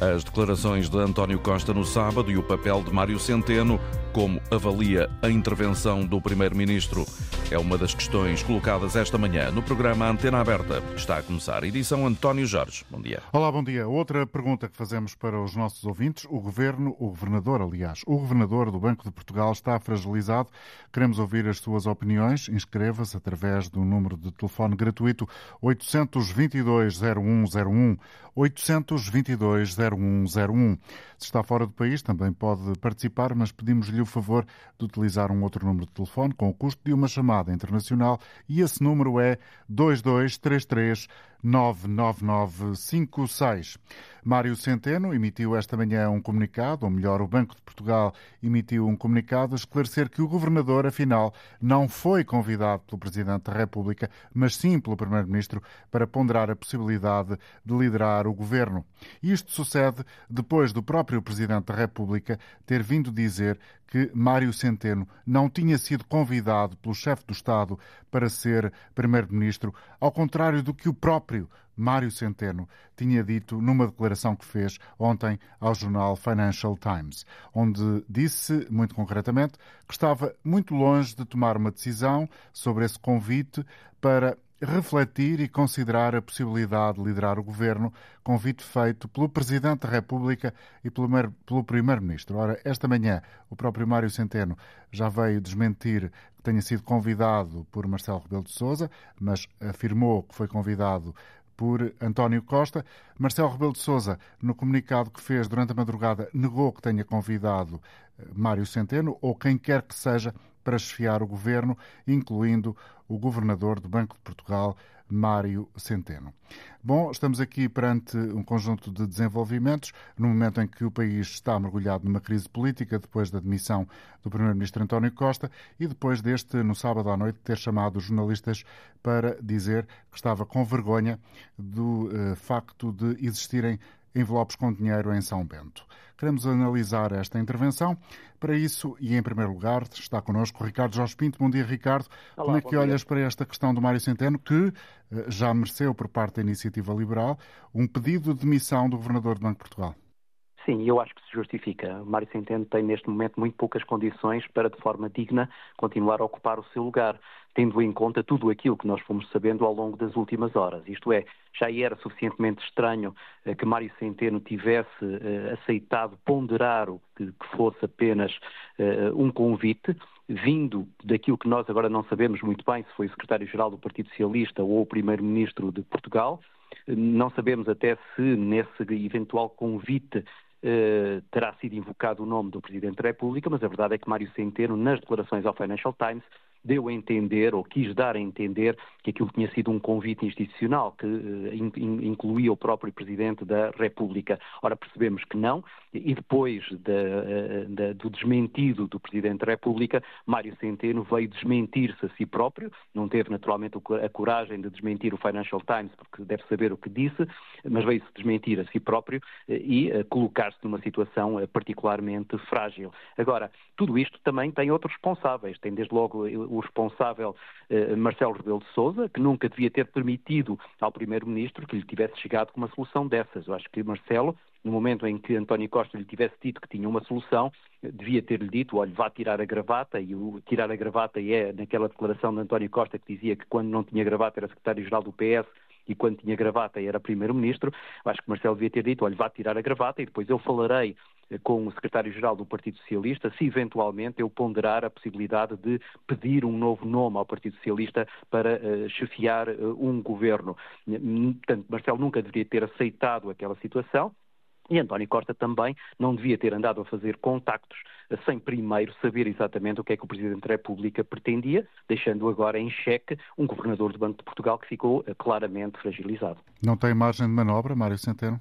As declarações de António Costa no sábado e o papel de Mário Centeno, como avalia a intervenção do Primeiro-Ministro. É uma das questões colocadas esta manhã no programa Antena Aberta. Está a começar edição António Jorge. Bom dia. Olá, bom dia. Outra pergunta que fazemos para os nossos ouvintes. O governo, o governador, aliás, o governador do Banco de Portugal está fragilizado. Queremos ouvir as suas opiniões. Inscreva-se através do número de telefone gratuito 822 0101 822 0101. Se está fora do país, também pode participar, mas pedimos-lhe o favor de utilizar um outro número de telefone com o custo de uma chamada internacional e esse número é 2233 99956. Mário Centeno emitiu esta manhã um comunicado, ou melhor, o Banco de Portugal emitiu um comunicado a esclarecer que o governador, afinal, não foi convidado pelo Presidente da República, mas sim pelo Primeiro-Ministro para ponderar a possibilidade de liderar o governo. Isto sucede depois do próprio Presidente da República ter vindo dizer que Mário Centeno não tinha sido convidado pelo chefe do Estado para ser Primeiro-Ministro, ao contrário do que o próprio Mário Centeno tinha dito numa declaração que fez ontem ao jornal Financial Times, onde disse, muito concretamente, que estava muito longe de tomar uma decisão sobre esse convite para refletir e considerar a possibilidade de liderar o governo, convite feito pelo Presidente da República e pelo Primeiro-Ministro. Ora, esta manhã, o próprio Mário Centeno já veio desmentir que tenha sido convidado por Marcelo Rebelo de Sousa, mas afirmou que foi convidado por António Costa. Marcelo Rebelo de Sousa, no comunicado que fez durante a madrugada, negou que tenha convidado eh, Mário Centeno ou quem quer que seja para chefiar o governo, incluindo o governador do Banco de Portugal, Mário Centeno. Bom, estamos aqui perante um conjunto de desenvolvimentos, no momento em que o país está mergulhado numa crise política, depois da demissão do Primeiro-Ministro António Costa e depois deste, no sábado à noite, ter chamado os jornalistas para dizer que estava com vergonha do uh, facto de existirem envelopes com dinheiro em São Bento. Queremos analisar esta intervenção. Para isso, e em primeiro lugar, está connosco Ricardo Jorge Pinto. Bom dia, Ricardo. Olá, Como é que olhas dia. para esta questão do Mário Centeno, que eh, já mereceu, por parte da Iniciativa Liberal, um pedido de demissão do Governador do Banco de Portugal? Sim, eu acho que se justifica. Mário Centeno tem neste momento muito poucas condições para, de forma digna, continuar a ocupar o seu lugar, tendo em conta tudo aquilo que nós fomos sabendo ao longo das últimas horas. Isto é, já era suficientemente estranho eh, que Mário Centeno tivesse eh, aceitado ponderar o que, fosse apenas eh, um convite, vindo daquilo que nós agora não sabemos muito bem, se foi o secretário-geral do Partido Socialista ou o primeiro-ministro de Portugal. Não sabemos até se nesse eventual convite Uh, terá sido invocado o nome do Presidente da República, mas a verdade é que Mário Centeno, nas declarações ao Financial Times, deu a entender, ou quis dar a entender, que aquilo tinha sido um convite institucional que uh, incluía o próprio Presidente da República. Ora, percebemos que não, e depois uh, do desmentido do Presidente da República, Mário Centeno veio desmentir-se a si próprio, não teve naturalmente a coragem de desmentir o Financial Times, porque deve saber o que disse, mas veio-se desmentir a si próprio uh, e colocar-se numa situação particularmente frágil. Agora, tudo isto também tem outros responsáveis, tem desde logo o responsável eh, Marcelo Rebelo de Sousa, que nunca devia ter permitido ao Primeiro-Ministro que lhe tivesse chegado com uma solução dessas. Eu acho que Marcelo, no momento em que António Costa lhe tivesse dito que tinha uma solução, devia ter-lhe dito, olha, vá tirar a gravata, e o tirar a gravata é naquela declaração de António Costa que dizia que quando não tinha gravata era secretário-geral do PS e quando tinha gravata era primeiro-ministro, acho que Marcelo devia ter dito, olha, vá tirar a gravata e depois eu falarei com o secretário-geral do Partido Socialista, se eventualmente eu ponderar a possibilidade de pedir um novo nome ao Partido Socialista para uh, chefiar uh, um governo. Portanto, Marcelo nunca deveria ter aceitado aquela situação. E António Costa também não devia ter andado a fazer contactos sem primeiro saber exatamente o que é que o Presidente da República pretendia, deixando agora em xeque um governador do Banco de Portugal que ficou claramente fragilizado. Não tem margem de manobra, Mário Centeno?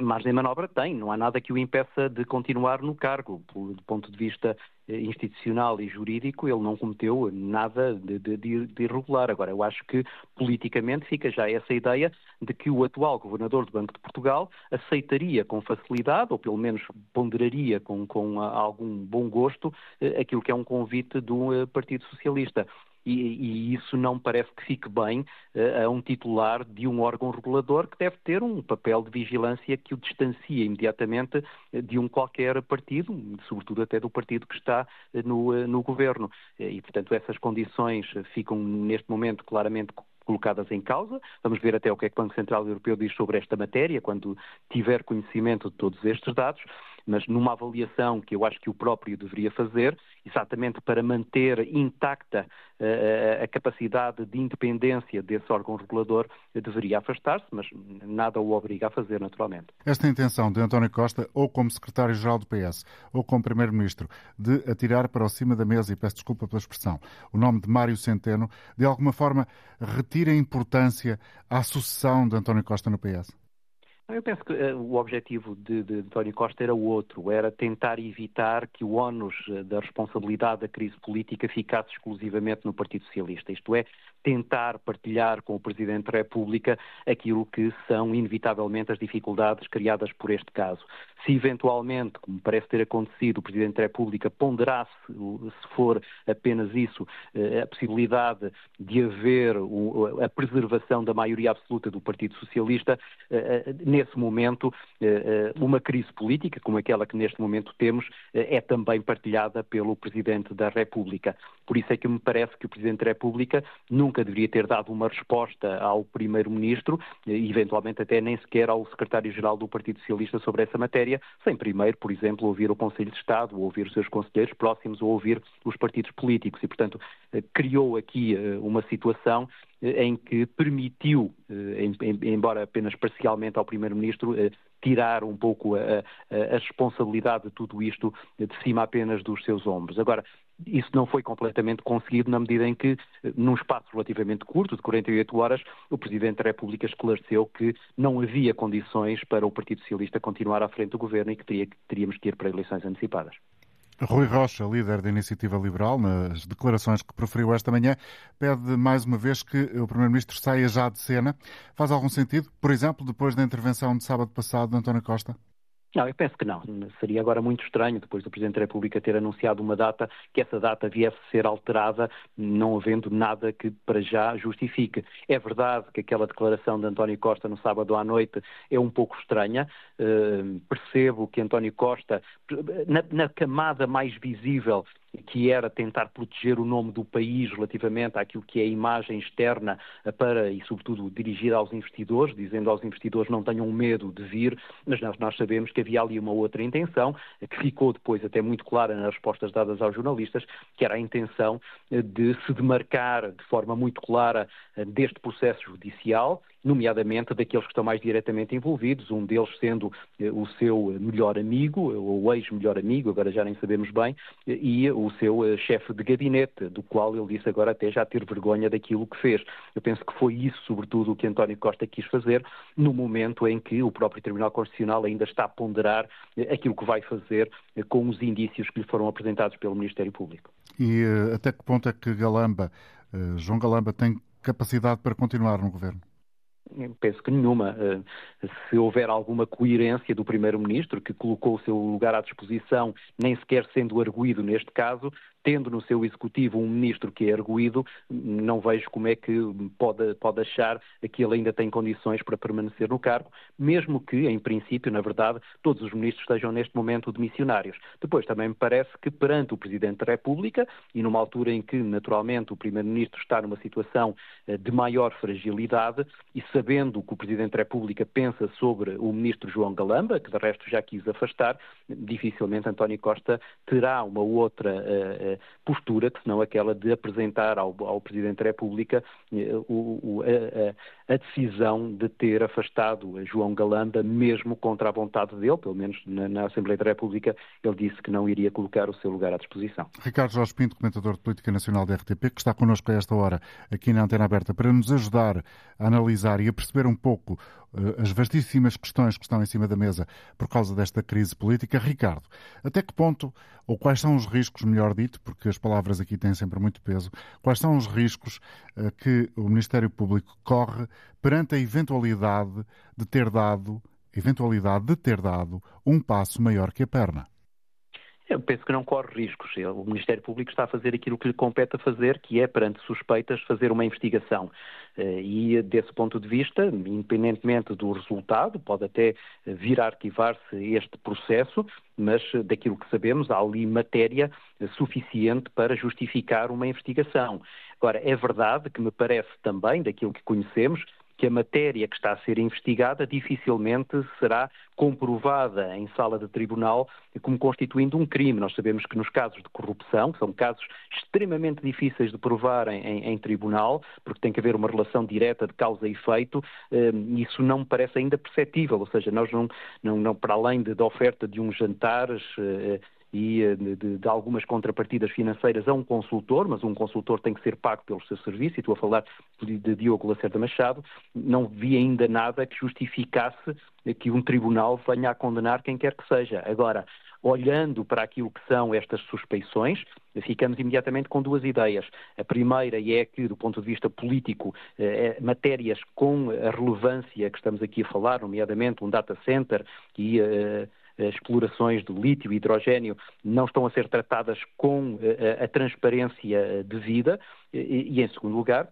Margem de manobra tem, não há nada que o impeça de continuar no cargo. Do ponto de vista eh, institucional e jurídico, ele não cometeu nada de, de, de, irregular. Agora, eu acho que politicamente fica já essa ideia de que o atual governador do Banco de Portugal aceitaria com facilidade, ou pelo menos ponderaria com, com algum bom gosto, eh, aquilo que é um convite do eh, Partido Socialista. E, e isso não parece que fique bem uh, a um titular de um órgão regulador que deve ter um papel de vigilância que o distancia imediatamente de um qualquer partido, sobretudo até do partido que está no, no governo. E, portanto, essas condições ficam neste momento claramente colocadas em causa. Vamos ver até o que é que o Banco Central Europeu diz sobre esta matéria, quando tiver conhecimento de todos estes dados mas numa avaliação que eu acho que o próprio deveria fazer, exatamente para manter intacta uh, a capacidade de independência desse órgão regulador, deveria afastar-se, mas nada o obriga a fazer, naturalmente. Esta intenção de António Costa, ou como secretário-geral do PS, ou como primeiro-ministro, de atirar para cima da mesa, e peço desculpa pela expressão, o nome de Mário Centeno, de alguma forma retira importância à sucessão de António Costa no PS? Eu penso que uh, o objetivo de, de, António Costa era outro, era tentar evitar que o ónus eh, da responsabilidade da crise política ficasse exclusivamente no Partido Socialista, isto é, tentar partilhar com o Presidente da República aquilo que são inevitavelmente as dificuldades criadas por este caso. Se eventualmente, como parece ter acontecido, o Presidente da República ponderasse, se for apenas isso, uh, a possibilidade de haver a preservação da maioria absoluta do Partido Socialista, uh, nesse momento, eh, eh, uma crise política, como aquela que neste momento temos, eh, é também partilhada pelo Presidente da República. Por isso é que me parece que o Presidente da República nunca deveria ter dado uma resposta ao Primeiro-Ministro, eventualmente até nem sequer ao Secretário-Geral do Partido Socialista sobre essa matéria, sem primeiro, por exemplo, ouvir o Conselho de Estado, ou ouvir os seus conselheiros próximos, ou ouvir os partidos políticos. E, portanto, criou aqui uma situação em que permitiu, embora apenas parcialmente ao Primeiro-Ministro, tirar um pouco a, a, responsabilidade de tudo isto de cima apenas dos seus ombros. Agora, isso não foi completamente conseguido na medida em que, num espaço relativamente curto, de 48 horas, o Presidente da República esclareceu que não havia condições para o Partido Socialista continuar à frente do governo e que teríamos que ir para eleições antecipadas. Rui Rocha, líder da Iniciativa Liberal, nas declarações que proferiu esta manhã, pede mais uma vez que o Primeiro-Ministro saia já de cena. Faz algum sentido, por exemplo, depois da intervenção de sábado passado de António Costa? Não, eu penso que não. Seria agora muito estranho, depois do Presidente da República ter anunciado uma data, que essa data viesse a ser alterada, não havendo nada que para já justifique. É verdade que aquela declaração de António Costa no sábado à noite é um pouco estranha. Uh, percebo que António Costa, na, na camada mais visível que era tentar proteger o nome do país relativamente àquilo que é a imagem externa para, e sobretudo, dirigir aos investidores, dizendo aos investidores não tenham medo de vir, mas nós, nós sabemos que havia ali uma outra intenção, que ficou depois até muito clara nas respostas dadas aos jornalistas, que era a intenção de se demarcar de forma muito clara deste processo judicial nomeadamente daqueles que estão mais diretamente envolvidos, um deles sendo eh, o seu melhor amigo, ou ex-melhor amigo, agora já nem sabemos bem, e o seu eh, chefe de gabinete, do qual ele disse agora até já ter vergonha daquilo que fez. Eu penso que foi isso, sobretudo, o que António Costa quis fazer, no momento em que o próprio Tribunal Constitucional ainda está a ponderar eh, aquilo que vai fazer com os indícios que lhe foram apresentados pelo Ministério Público. E até que ponto é que Galamba, João Galamba, tem capacidade para continuar no governo? Penso que nenhuma. Eh, se houver alguma coerência do Primeiro-Ministro, que colocou o seu lugar à disposição, nem sequer sendo arguído neste caso, tendo no seu executivo um ministro que é erguido, não vejo como é que pode, pode achar que ele ainda tem condições para permanecer no cargo, mesmo que, em princípio, na verdade, todos os ministros estejam neste momento demissionários. Depois, também me parece que perante o Presidente da República, e numa altura em que, naturalmente, o Primeiro-Ministro está numa situação eh, de maior fragilidade, e sabendo que o Presidente da República pensa sobre o Ministro João Galamba, que de resto já quis afastar, dificilmente António Costa terá uma outra uh, postura, que senão aquela de apresentar ao, ao Presidente da República eh, o, o, a, a, decisão de ter afastado João Galamba, mesmo contra a vontade dele, pelo menos na, na, Assembleia da República, ele disse que não iria colocar o seu lugar à disposição. Ricardo Jorge Pinto, comentador de Política Nacional da RTP, que está connosco a esta hora aqui na Antena Aberta, para nos ajudar a analisar e a perceber um pouco uh, as vastíssimas questões que estão em cima da mesa por causa desta crise política. Ricardo, até que ponto, ou quais são os riscos, melhor dito, porque as palavras aqui têm sempre muito peso, quais são os riscos uh, que o Ministério Público corre perante a eventualidade de ter dado, eventualidade de ter dado um passo maior que a perna? Eu penso que não corre riscos. O Ministério Público está a fazer aquilo que lhe compete a fazer, que é, perante suspeitas, fazer uma investigação. Eh, e, desse ponto de vista, independentemente do resultado, pode até vir a arquivar-se este processo, mas daquilo que sabemos, há ali matéria suficiente para justificar uma investigação. Agora, é verdade que me parece também, daquilo que conhecemos, que a matéria que está a ser investigada dificilmente será comprovada em sala de tribunal como constituindo um crime. Nós sabemos que nos casos de corrupção, que são casos extremamente difíceis de provar em, em, em tribunal, porque tem que haver uma relação direta de causa e efeito, eh, isso não me parece ainda perceptível, ou seja, nós não, não, não para além de, da oferta de uns jantares eh, e de, de, algumas contrapartidas financeiras a um consultor, mas um consultor tem que ser pago pelo seu serviço, e estou a falar de, de Diogo Lacerda Machado, não vi ainda nada que justificasse que um tribunal venha a condenar quem quer que seja. Agora, olhando para aquilo que são estas suspeições, ficamos imediatamente com duas ideias. A primeira é que, do ponto de vista político, eh, matérias com a relevância que estamos aqui a falar, nomeadamente um data center e eh, explorações do lítio e hidrogênio não estão a ser tratadas com eh, a transparência devida. E, e em segundo lugar,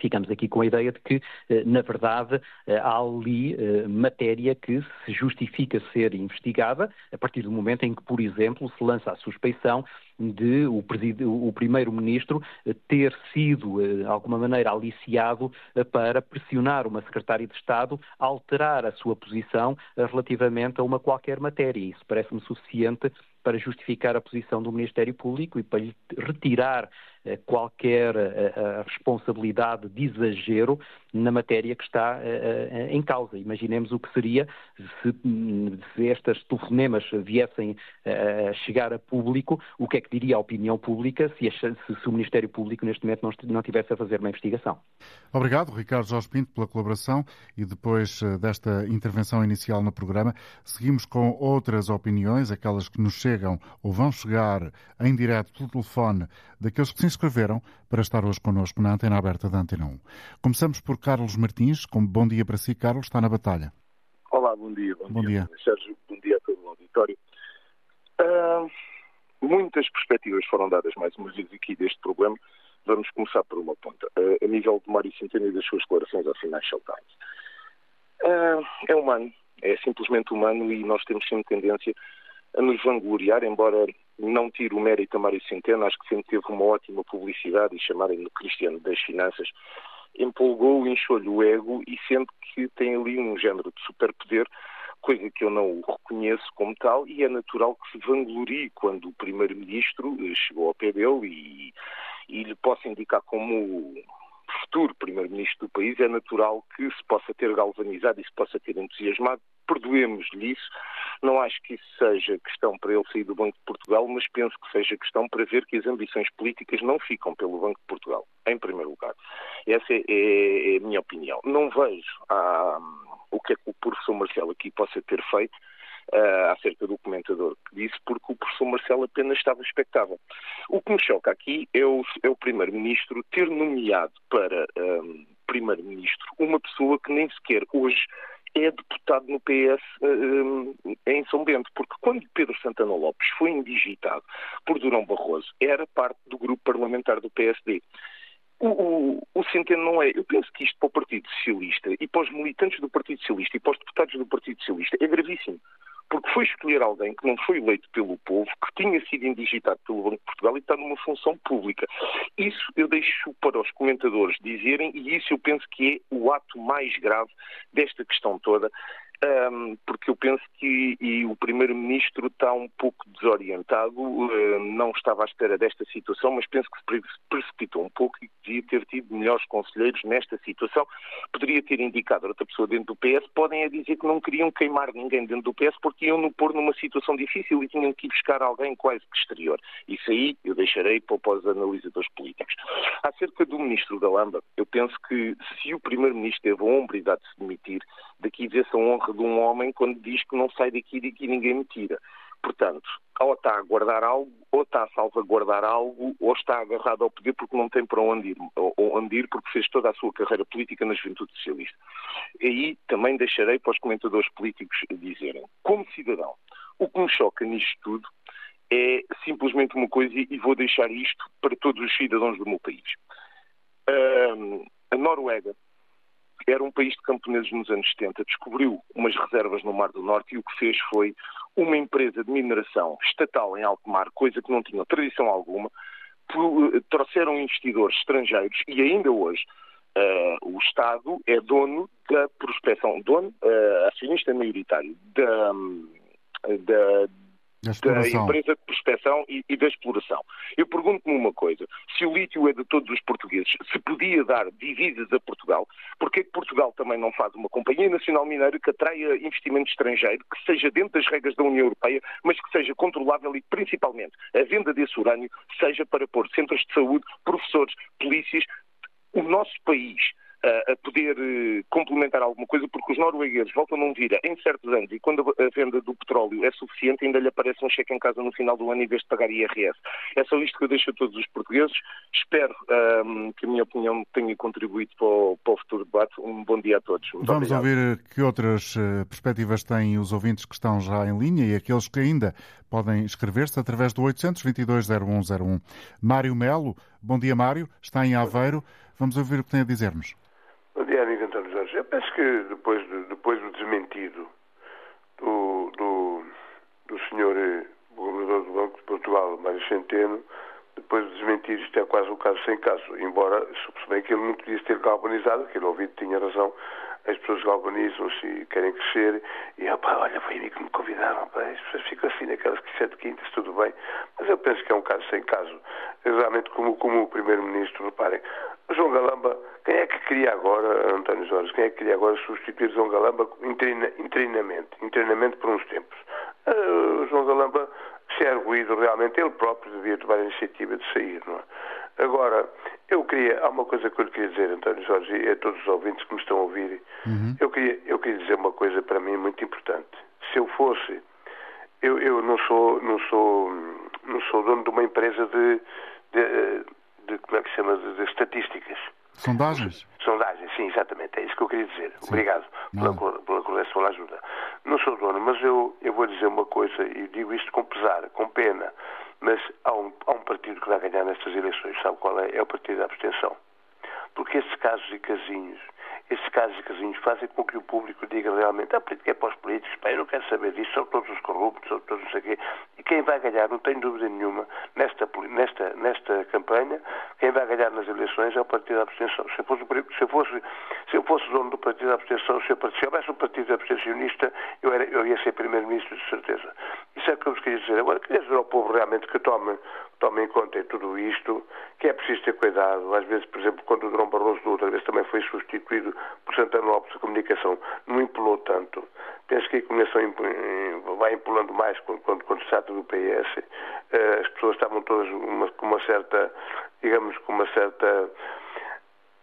ficamos aqui com a ideia de que, eh, na verdade, eh, há ali matéria que se justifica ser investigada a partir do momento em que, por exemplo, se lança a suspeição de o, o primeiro-ministro ter sido, eh, de alguma maneira, aliciado eh, para pressionar uma secretária de Estado a alterar a sua posição eh, relativamente a uma qualquer matéria. Isso parece-me suficiente para justificar a posição do Ministério Público e para lhe retirar qualquer responsabilidade de exagero na matéria que está em causa. Imaginemos o que seria se, se estas telefonemas viessem a chegar a público, o que é que diria a opinião pública se, se, o Ministério Público neste momento não, não tivesse a fazer uma investigação. Obrigado, Ricardo Jorge Pinto, pela colaboração e depois eh, desta intervenção inicial no programa, seguimos com outras opiniões, aquelas que nos chegam ou vão chegar em direto pelo telefone daqueles que se inscreveram para estar hoje connosco na antena aberta da Antena 1. Começamos por Carlos Martins, com bom dia para si, Carlos, está na batalha. Olá, bom dia. Bom, bom dia. dia. Sérgio, bom dia a todo o auditório. Uh... Muitas perspectivas foram dadas mais uma vez aqui deste problema. Vamos começar por uma ponta. Uh, a nível de Mário Centeno e das suas declarações ao Financial Times. Uh, é humano, é simplesmente humano e nós temos sempre tendência a nos vangloriar, embora não tire o mérito a Mário Centeno, acho que sempre teve uma ótima publicidade e chamarem-no Cristiano das Finanças, empolgou, encheu-lhe o ego e sempre que tem ali um género de superpoder, coisa que eu não reconheço como tal, e é natural que se vanglorie quando o Primeiro-Ministro eh, chegou ao pé dele e, e lhe possa indicar como futuro Primeiro-Ministro do país, é natural que se possa ter galvanizado e se possa ter entusiasmado. Perdoemos-lhe isso. Não acho que isso seja questão para ele sair do Banco de Portugal, mas penso que seja questão para ver que as ambições políticas não ficam pelo Banco de Portugal, em primeiro lugar. Essa é, é, é a minha opinião. Não vejo ah, o que é que o professor Marcelo aqui possa ter feito uh, acerca do comentador que disse, porque o professor Marcelo apenas estava expectável. O que me choca aqui é o, é o primeiro-ministro ter nomeado para um, primeiro-ministro uma pessoa que nem sequer hoje é deputado no PS um, em São Bento, porque quando Pedro Santana Lopes foi indigitado por Durão Barroso, era parte do grupo parlamentar do PSD. O, o, o, Centeno não é. Eu penso que isto para o Partido Socialista e para os militantes do Partido Socialista e para os deputados do Partido Socialista é gravíssimo. Porque foi escolher alguém que não foi eleito pelo povo, que tinha sido indigitado pelo Banco de Portugal e está numa função pública. Isso eu deixo para os comentadores dizerem e isso eu penso que é o ato mais grave desta questão toda um, porque eu penso que o Primeiro-Ministro está um pouco desorientado, uh, não estava à espera desta situação, mas penso que se precipitou um pouco e devia ter tido melhores conselheiros nesta situação. Poderia ter indicado outra pessoa dentro do PS, podem a dizer que não queriam queimar ninguém dentro do PS porque iam no pôr numa situação difícil e tinham que ir buscar alguém quase que exterior. Isso aí eu deixarei para, para os analisadores políticos. Acerca do Ministro da Lamba, eu penso que se o Primeiro-Ministro teve a hombridade de se demitir, daqui vê-se a honra de um homem quando diz que não sai daqui e daqui ninguém me tira. Portanto, ou está a guardar algo, ou está a salvaguardar algo, ou está agarrado ao poder porque não tem para onde ir, onde ir porque fez toda a sua carreira política na juventude socialista. E aí também deixarei para os comentadores políticos dizerem. Como cidadão, o que me choca nisto tudo é simplesmente uma coisa e vou deixar isto para todos os cidadãos do meu país. A Noruega era um país de camponeses nos anos 70, descobriu umas reservas no Mar do Norte e o que fez foi uma empresa de mineração estatal em alto mar, coisa que não tinha tradição alguma, trouxeram investidores estrangeiros e ainda hoje uh, o Estado é dono da prospecção, dono, uh, acionista maioritário da, da da, empresa de prospecção e, e da exploração. Eu pergunto-me uma coisa: se o lítio é de todos os portugueses, se podia dar divisas a Portugal, porquê que Portugal também não faz uma companhia nacional mineira que atraia investimento estrangeiro, que seja dentro das regras da União Europeia, mas que seja controlável e, principalmente, a venda desse urânio seja para pôr centros de saúde, professores, polícias, o nosso país a poder eh, complementar alguma coisa, porque os noruegueses voltam a não vir em certos anos e quando a venda do petróleo é suficiente, ainda lhe aparece um cheque em casa no final do ano em vez de pagar IRS. É só isto que eu deixo a todos os portugueses. Espero um, que a minha opinião tenha contribuído para o, para o futuro debate. Um bom dia a todos. Muito Vamos obrigado. ouvir que outras eh, perspectivas têm os ouvintes que estão já em linha e aqueles que ainda podem inscrever-se através do 822-0101. Mário Melo, bom dia Mário, está em Aveiro. Vamos ouvir o que tem a dizer-nos. Bom dia, amigo António Jorge. Eu penso que depois, depois do desmentido do, do, do senhor eh, governador do Banco de Portugal, Mário Centeno, depois do desmentir, isto é quase o caso sem caso. Embora, se bem que ele não podia ter galvanizado, que ele ouvido tinha razão, as pessoas galvanizam-se e querem crescer, e opa, olha, foi mim que me convidaram, opa, as pessoas ficam assim naquelas que sete quintas, tudo bem, mas eu penso que é um caso sem caso. Realmente, como, como o Primeiro-Ministro, reparem, João Galamba, quem é que queria agora, António Jorge, quem é que queria agora substituir João Galamba internamente, internamente por uns tempos? Uh, João Galamba se é arguído realmente, ele próprio devia tomar a iniciativa de sair, não é? Agora, eu queria, há uma coisa que eu lhe queria dizer, António Jorge, e a todos os ouvintes que me estão a ouvir, uhum. eu, queria, eu queria dizer uma coisa para mim muito importante. Se eu fosse, eu, eu não sou, não sou, não sou dono de uma empresa de, de, de como é que se chama, de, de estatísticas. Sondagens? Sondagens, sim, exatamente. É isso que eu queria dizer. Sim. Obrigado pela, pela correção, pela ajuda. Não sou dono, mas eu, eu vou dizer uma coisa e digo isto com pesar, com pena. Mas há um, há um partido que vai ganhar nestas eleições. Sabe qual é? É o partido da abstenção. Porque esses casos e casinhos esses casos casinhos fazem com que o público diga realmente a política é para os políticos, pá, eu não quero saber disso, são todos os corruptos, são todos não sei quê. E quem vai ganhar, não tenho dúvida nenhuma, nesta, nesta, nesta campanha, quem vai ganhar nas eleições é o Partido da Abstenção. Se eu fosse, se eu fosse, se eu fosse dono do Partido da Abstenção, se, eu, se houvesse um Partido Abstencionista, eu, era, eu ia ser Primeiro-Ministro de certeza. Isso é o que eu vos queria dizer. Agora, queria dizer ao povo realmente que tome, tome em conta tudo isto, que é preciso ter cuidado. Às vezes, por exemplo, quando o Dom Barroso outra vez também foi substituído por Santana Lopes de Comunicação, não empolou tanto. Penso que a comunicação vai empolando mais quando, quando, quando se trata do PS. Eh, as pessoas estavam todas com uma certa, digamos, com uma certa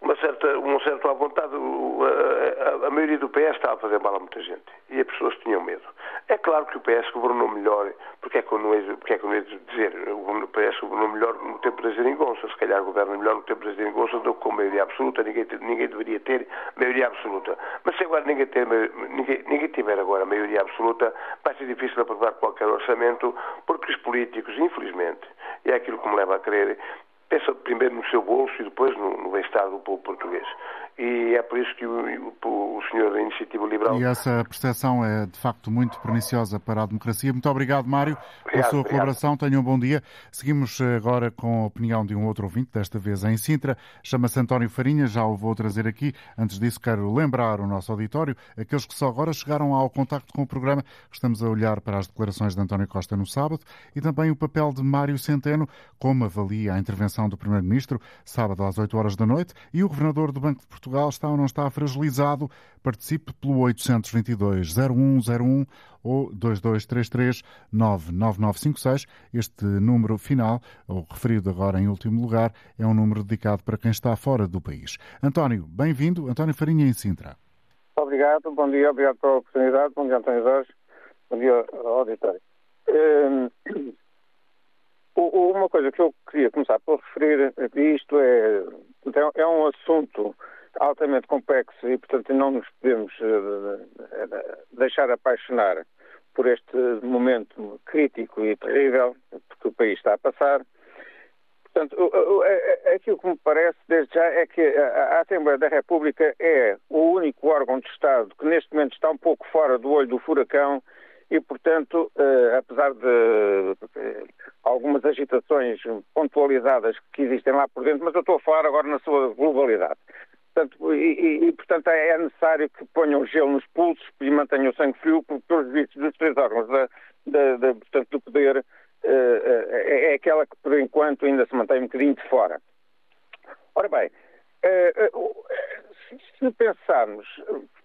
uma certa, um certo à vontade, a, a, a, maioria do PS estava a fazer mal a muita gente e as pessoas tinham medo. É claro que o PS governou melhor, porque é que eu não ia, porque é dizer, o PS governou melhor no tempo da Zeringonça, se calhar governa melhor no tempo da Zeringonça do que com maioria absoluta, ninguém, ninguém deveria ter maioria absoluta. Mas se agora ninguém, ter, ninguém, ninguém tiver agora maioria absoluta, vai ser difícil aprovar qualquer orçamento, porque os políticos, infelizmente, e é aquilo que me leva a crer, pensa primeiro no seu bolso e depois no, no bem-estar do povo português. E é por isso que o, o, o senhor da Iniciativa Liberal. E essa percepção é de facto muito perniciosa para a democracia. Muito obrigado, Mário, obrigado, pela sua obrigado. colaboração. Tenha um bom dia. Seguimos agora com a opinião de um outro ouvinte, desta vez em Sintra. Chama-se António Farinha, já o vou trazer aqui. Antes disso, quero lembrar o nosso auditório, aqueles que só agora chegaram ao contacto com o programa. Estamos a olhar para as declarações de António Costa no sábado e também o papel de Mário Centeno, como avalia a intervenção do Primeiro-Ministro, sábado às 8 horas da noite, e o Governador do Banco de Portugal está ou não está fragilizado. Participe pelo 822-0101 ou 2233-99956. Este número final, ou referido agora em último lugar, é um número dedicado para quem está fora do país. António, bem-vindo. António Farinha, em Sintra. Obrigado, bom dia, obrigado pela oportunidade. Bom dia, António Jorge. Bom dia, auditório. Hum, uma coisa que eu queria começar por referir a isto é, é um assunto altamente complexo e, portanto, não nos podemos eh, deixar apaixonar por este momento crítico e terrível que o país está a passar. Portanto, aquilo que me parece desde já é que a Assembleia da República é o único órgão de Estado que neste momento está um pouco fora do olho do furacão e, portanto, eh, apesar de eh, algumas agitações pontualizadas que existem lá por dentro, mas eu estou a falar agora na sua globalidade. Portanto, e, e, portanto, é necessário que ponham gelo nos pulsos e mantenham o sangue frio, porque, pelos vistos dos três órgãos da, da, da, portanto, do poder, eh, é, é aquela que, por enquanto, ainda se mantém um bocadinho de fora. Ora bem, se pensarmos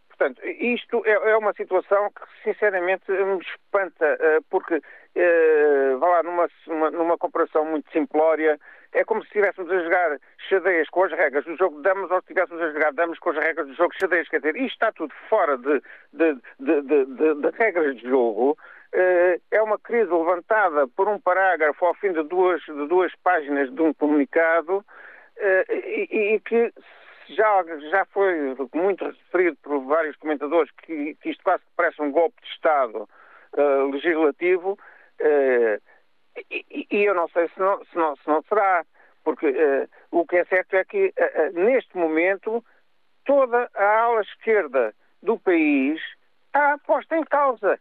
Portanto, isto é, é, uma situação que, sinceramente, me espanta, porque, vá lá, numa, numa comparação muito simplória, é como se estivéssemos a jogar xadrez com as regras do jogo de damas ou se estivéssemos a jogar damas com as regras do jogo de xadrez. Quer dizer, isto está tudo fora de, de, de, de regras de jogo. Uh, é uma crise levantada por um parágrafo ao fim de duas, duas páginas de um comunicado uh, e, e que já, já foi muito referido por vários comentadores que, que isto quase parece um golpe de Estado uh, legislativo, uh, e, e, eu não sei se não, se não, se não será, porque uh, o que é certo é que neste momento toda a ala esquerda do país está posta em causa.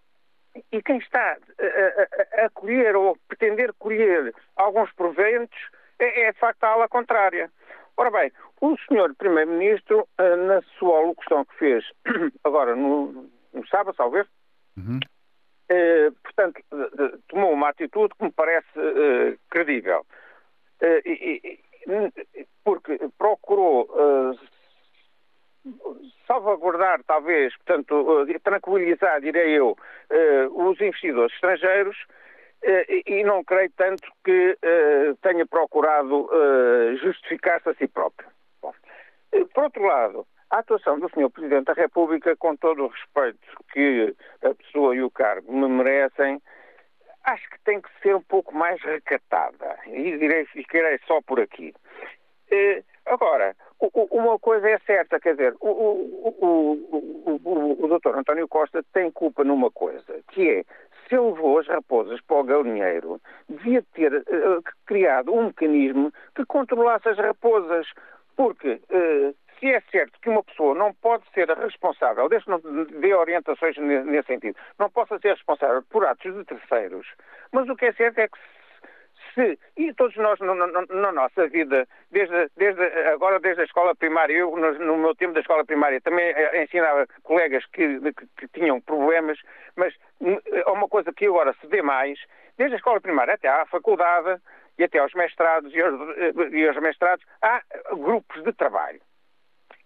E quem está a, a, a colher ou a pretender colher alguns proventos é, é de facto a ala contrária. Ora bem, o senhor Primeiro-Ministro, na sua locução que fez agora no, no sábado, talvez, uhum. Eh, portanto, tomou uma atitude que me parece eh, credível. Eh, porque procurou salvaguardar, talvez, portanto, tranquilizar, direi eu, os investidores estrangeiros e não creio tanto que tenha procurado justificar-se a si próprio. Bom, por outro lado, a atuação do Sr. Presidente da República, com todo o respeito que a pessoa e o cargo me merecem, acho que tem que ser um pouco mais recatada. E direi, ficarei só por aqui. Agora, uma coisa é certa, quer dizer, o, o, o, o, o António Costa tem culpa numa coisa, que é se ele levou as raposas para o galinheiro, devia ter uh, criado um mecanismo que controlasse as raposas, porque uh, se é certo que uma pessoa não pode ser responsável, desde que não dê orientações nesse sentido, não possa ser responsável por atos de terceiros, mas o que é certo é que se, e todos nós no, no, na nossa vida, desde, desde, agora desde a escola primária, eu no, no, meu tempo da escola primária também eh, ensinava colegas que, que, que tinham problemas, mas é uma coisa que agora se vê mais, desde a escola primária até à faculdade e até aos mestrados e aos, eh, e aos mestrados, há grupos de trabalho.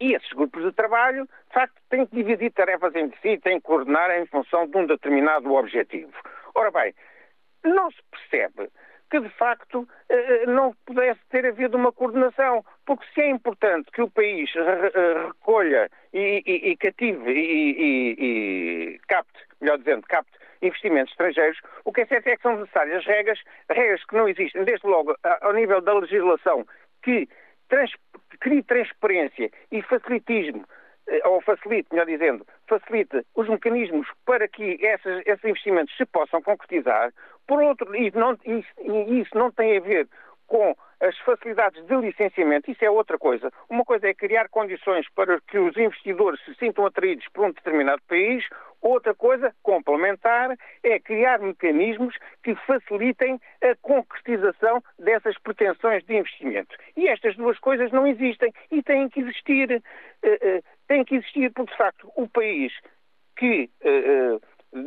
E esses grupos de trabalho, de facto, têm que dividir tarefas entre si, têm que coordenar em função de um determinado objetivo. Ora bem, não se percebe que de facto eh, eh, não pudesse ter havido uma coordenação. Porque se é importante que o país eh, recolha e, e, e cative e, e, capte, melhor dizendo, capte investimentos estrangeiros, o que é certo é que são necessárias regras, regras que não existem, desde logo ao nível da legislação, que trans, crie transparência e facilitismo ou facilite, melhor dizendo, facilite os mecanismos para que esses, investimentos se possam concretizar, por outro, e, não, e, isso não tem a ver com as facilidades de licenciamento, isso é outra coisa. Uma coisa é criar condições para que os investidores se sintam atraídos por um determinado país, outra coisa, complementar, é criar mecanismos que facilitem a concretização dessas pretensões de investimento. E estas duas coisas não existem e têm que existir. Uh, uh, têm que existir porque, de facto, o país que uh,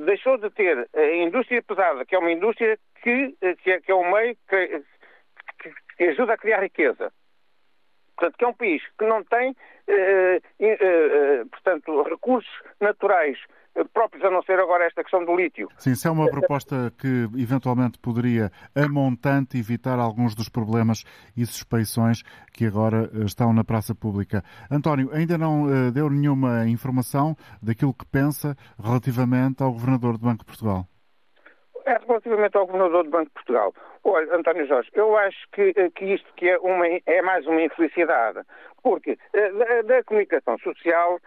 deixou de ter a indústria pesada, que é uma indústria que, eh, que, é, que é um meio que, que, ajuda a criar riqueza. Portanto, que é um país que não tem, eh, eh, eh portanto, recursos naturais próprios, a não ser agora esta questão do lítio. Sim, se é uma proposta que eventualmente poderia, a montante, evitar alguns dos problemas e suspeições que agora eh, estão na praça pública. António, ainda não deu nenhuma informação daquilo que pensa relativamente ao Governador do Banco de Portugal? É relativamente ao Governador do Banco de Portugal. Olha, António Jorge, eu acho que, eh, que isto que é, uma, é mais uma infelicidade, porque eh, da, da comunicação social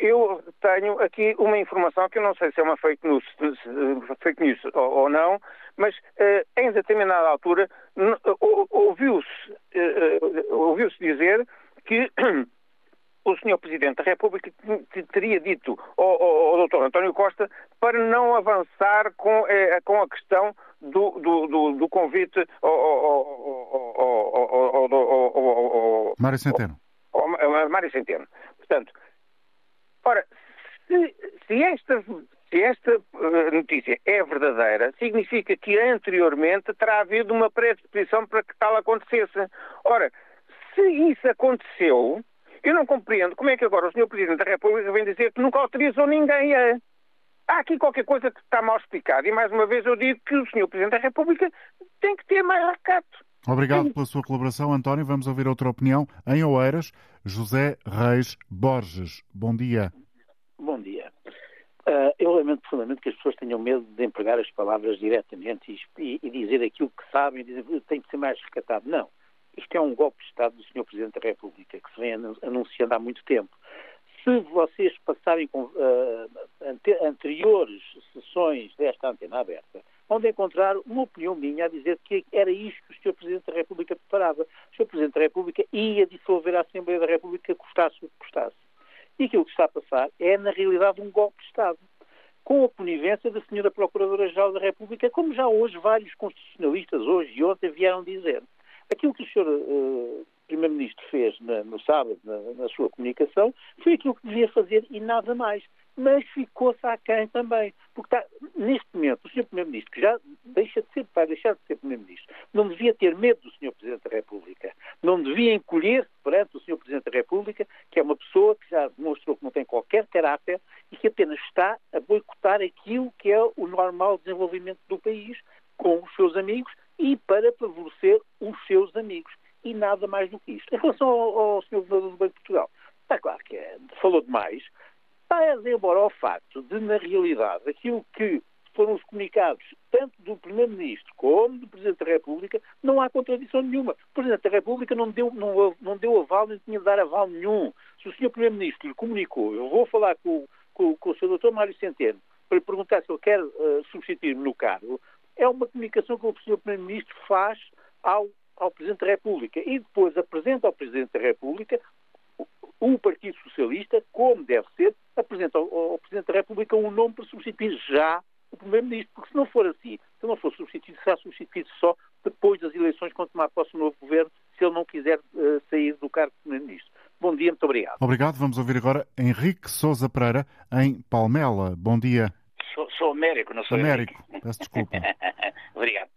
eu tenho aqui uma informação que eu não sei se é uma fake news, fake news ou, ou não, mas em determinada altura ouviu-se ouviu dizer que o Sr. Presidente da República teria dito ao, ao, ao Dr. António Costa para não avançar com, eh, com a questão do, do, do, do convite ao, ao, Mário Centeno. Mário Centeno. Portanto, ora, se, se esta se esta notícia é verdadeira, significa que anteriormente terá havido uma predisposição para que tal acontecesse. Ora, se isso aconteceu, eu não compreendo como é que agora o Sr. Presidente da República vem dizer que nunca autorizou ninguém a. Há aqui qualquer coisa que está mal explicada e mais uma vez eu digo que o Sr. Presidente da República tem que ter mais recato. Obrigado pela sua colaboração, António. Vamos ouvir outra opinião. Em Oeiras, José Reis Borges. Bom dia. Bom dia. Uh, eu lamento profundamente que as pessoas tenham medo de empregar as palavras diretamente e, e dizer aquilo que sabem e dizer tem que ser mais recatado. Não. Isto é um golpe de Estado do Sr. Presidente da República, que se vem anunciando há muito tempo. Se vocês passarem com uh, ante anteriores sessões desta antena aberta, vão encontrar uma opinião minha a dizer que era isto que o Sr. Presidente da República preparava. O Sr. Presidente da República ia dissolver a Assembleia da República, custasse o que custasse. E aquilo que está a passar é, na realidade, um golpe de Estado com a conivência da Sra. Procuradora-Geral da República, como já hoje vários constitucionalistas, hoje e ontem, vieram dizer. Aquilo que o Sr. Uh, Primeiro-Ministro fez na, no sábado, na, na, sua comunicação, foi aquilo que devia fazer e nada mais. Mas ficou-se aquém também. Porque está, neste momento, o Sr. Primeiro-Ministro, que já deixa de ser, vai deixar de ser Primeiro-Ministro, não devia ter medo do Sr. Presidente da República. Não devia encolher-se perante o Sr. Presidente da República, que é uma pessoa que já demonstrou que não tem qualquer caráter e que apenas está a boicotar aquilo que é o normal desenvolvimento do país com os seus amigos e para favorecer os seus amigos. E nada mais do que isto. Em relação ao, ao Sr. Governador do Banco de Portugal, está claro que é, falou demais, a embora ao facto de, na realidade, aquilo que foram os comunicados, tanto do Primeiro-Ministro como do Presidente da República, não há contradição nenhuma. O Presidente da República não deu, não, não deu aval, nem tinha de dar aval nenhum. Se o Sr. Primeiro-Ministro lhe comunicou, eu vou falar com, com, com o Sr. Dr. Mário Centeno, para lhe perguntar se ele quer uh, substituir-me no cargo, é uma comunicação que o Sr. Primeiro-Ministro faz ao, ao Presidente da República e depois apresenta ao Presidente da República o Partido Socialista, como deve ser, apresenta ao, ao Presidente da República um nome para substituir já o Primeiro-Ministro, porque se não for assim, se não for substituído, será substituído só depois das eleições, quando tomar posse o novo governo, se ele não quiser uh, sair do cargo de Primeiro-Ministro. Bom dia, muito obrigado. Obrigado. Vamos ouvir agora Henrique Souza Pereira, em Palmela. Bom dia. Sou, sou Américo, não sou Américo. Henrique. Peço desculpa. obrigado.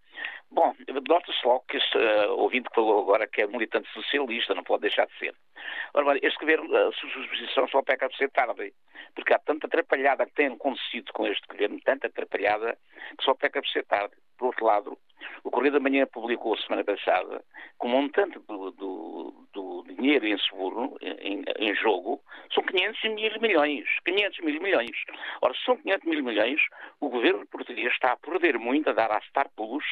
Bom, nota-se logo que este uh, ouvinte que falou agora que é militante socialista, não pode deixar de ser. Ora, este governo, a sua substituição só peca de ser tarde, porque há tanta atrapalhada que tem acontecido com este governo, tanta atrapalhada, que só peca de ser tarde. Por outro lado, o Correio da Manhã publicou semana passada que o montante do, do, do dinheiro em seguro, em, em, jogo, são 500 mil milhões. 500 mil milhões. Ora, se são 500 mil milhões, o governo português está a perder muito, a dar à Star Plus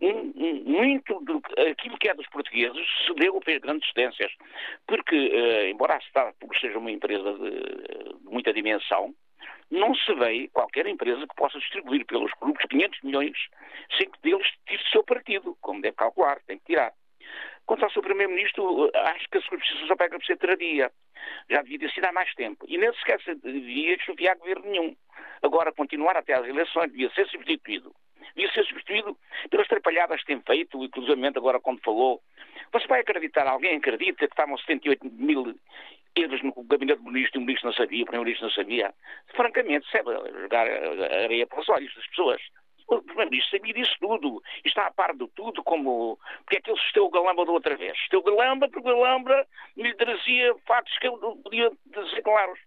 um, um, muito aquilo que é dos portugueses se deu a grandes distâncias. Porque, uh, embora a Star Plus seja uma empresa de, de muita dimensão, não se vê qualquer empresa que possa distribuir pelos grupos 500 milhões sem que deles tire o seu partido, como deve calcular, tem que tirar. Quanto ao seu Primeiro-Ministro, acho que a substituição só pega por ser tardia. Já devia ter sido há mais tempo. E nem sequer devia desconfiar governo nenhum. Agora, continuar até às eleições, devia ser substituído. Devia ser substituído pelas trapalhadas que tem feito, inclusive agora quando falou. Você vai acreditar, alguém acredita que estavam 78 mil euros no gabinete do ministro o ministro não sabia, o primeiro-ministro não sabia? Francamente, sabe, jogar areia para os olhos das pessoas. O Primeiro-Ministro sabia disso tudo. E está a par de tudo, como. Porque é que ele esteu o Galamba da outra vez? Esteu o Galamba porque o Galamba lhe trazia factos que ele podia dizer claros.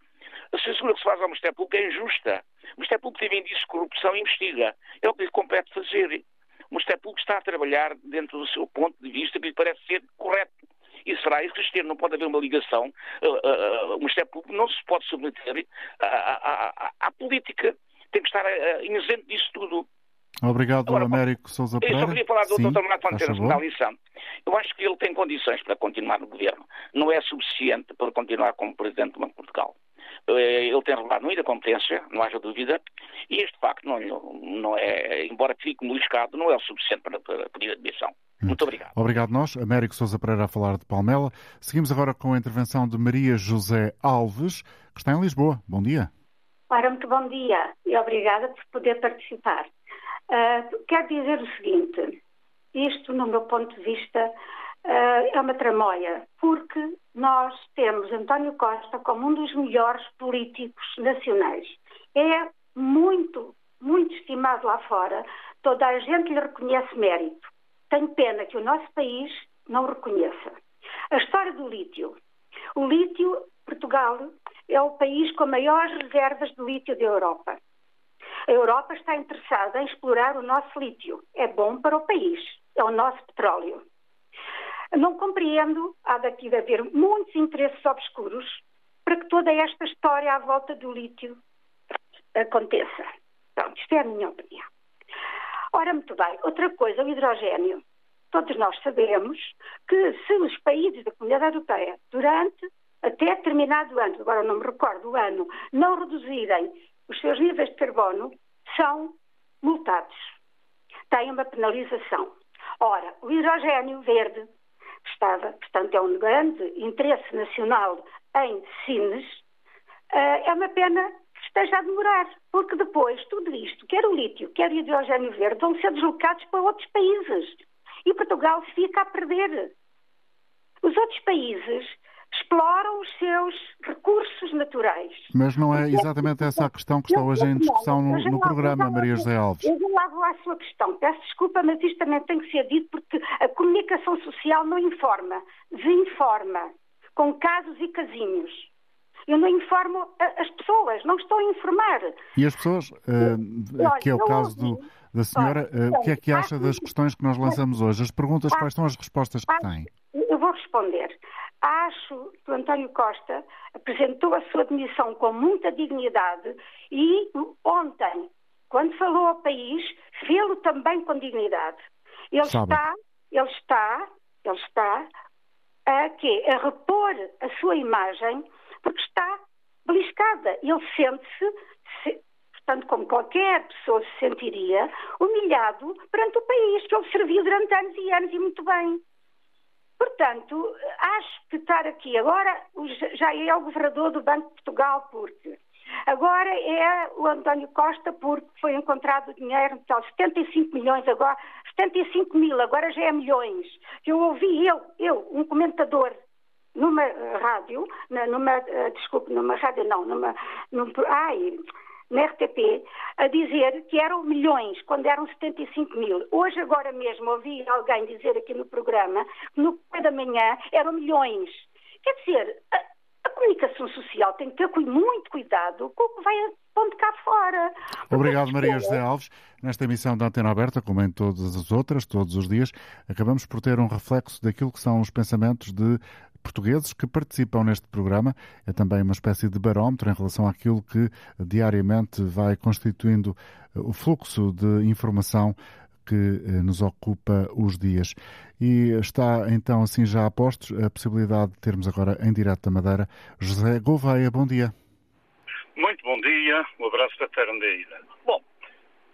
A censura que se faz ao Ministério Público é injusta. O Ministério Público teve indício de corrupção e investiga. É o que lhe compete fazer. O Ministério Público está a trabalhar dentro do seu ponto de vista que lhe parece ser correto. E será existir, não pode haver uma ligação. Uh, uh, o Ministério Público não se pode submeter à, à, à, à política. Tem que estar uh, isento disso tudo. Obrigado, Agora, Américo Sousa Pereira. Eu só queria falar do Sim, Dr. Renato Antenas finalizando. Eu acho que ele tem condições para continuar no governo. Não é suficiente para continuar como Presidente do Banco de Portugal. Eh, ele tem revelado muita competência, não haja dúvida, e este facto, não, não é, embora fique moliscado, não é o suficiente para, para pedir admissão. Muito obrigado. Obrigado nós. Américo Sousa Pereira a falar de Palmela. Seguimos agora com a intervenção de Maria José Alves, que está em Lisboa. Bom dia. Ora, muito bom dia e obrigada por poder participar. Uh, quero dizer o seguinte: isto, no meu ponto de vista, é uma tramóia, porque nós temos António Costa como um dos melhores políticos nacionais. É muito, muito estimado lá fora, toda a gente lhe reconhece mérito. Tenho pena que o nosso país não o reconheça. A história do lítio. O lítio, Portugal, é o país com maiores reservas de lítio da Europa. A Europa está interessada em explorar o nosso lítio. É bom para o país. É o nosso petróleo. Não compreendo, há daqui de haver muitos interesses obscuros para que toda esta história à volta do lítio aconteça. Pronto, isto é a minha opinião. Ora, muito bem. Outra coisa, o hidrogênio. Todos nós sabemos que se os países da Comunidade Europeia, durante até determinado ano, agora não me recordo o ano, não reduzirem os seus níveis de carbono, são multados. Têm uma penalização. Ora, o hidrogênio verde portanto, é um grande interesse nacional em Sines, eh, é uma pena que esteja a demorar, porque depois tudo isto, quer o lítio, quer o hidrogênio verde, vão ser deslocados para outros países. E Portugal fica a perder. Os outros países exploram os seus recursos naturais. Mas não é exatamente essa a questão que está hoje em discussão no, no programa, Maria José Alves. Eu vou lá vou à sua questão. Peço desculpa, mas isto também tem que ser dito porque a comunicação social não informa, desinforma, com casos e casinhos. Eu não informo as pessoas, não estou a informar. E as pessoas, uh, que é o caso do, da senhora, uh, o que é que acha das questões que nós lançamos hoje? As perguntas, quais são as respostas que tem? Eu vou responder. Acho que o António Costa apresentou a sua demissão com muita dignidade e ontem, quando falou ao país, fê-lo também com dignidade. Ele Sabe. está, ele está, ele está a quê? A repor a sua imagem porque está beliscada. Ele sente-se, se, portanto, como qualquer pessoa se sentiria, humilhado perante o país que ele serviu durante anos e anos e muito bem. Portanto, acho que estar aqui agora já é o governador do Banco de Portugal, porque agora é o António Costa, porque foi encontrado dinheiro, tal, 75 milhões agora, 75 mil, agora já é milhões. Eu ouvi eu, eu, um comentador numa rádio, numa, uh, desculpe, numa rádio não, numa, num, ai, na RTP a dizer que eram milhões, quando eram 75 mil. Hoje, agora mesmo, ouvi alguém dizer aqui no programa que no pé da manhã eram milhões. Quer dizer, a, a comunicação social tem que ter muito cuidado com o que vai pondo cá fora. Obrigado, Maria José Alves. Nesta emissão da Antena Aberta, como em todas as outras, todos os dias, acabamos por ter um reflexo daquilo que são os pensamentos de portugueses que participam neste programa. É também uma espécie de barómetro em relação àquilo que diariamente vai constituindo eh, o fluxo de informação que eh, nos ocupa os dias. E está então assim já a postos a possibilidade de termos agora em direto da Madeira José Gouveia. Bom dia. Muito bom dia, um abraço da ilha. Bom,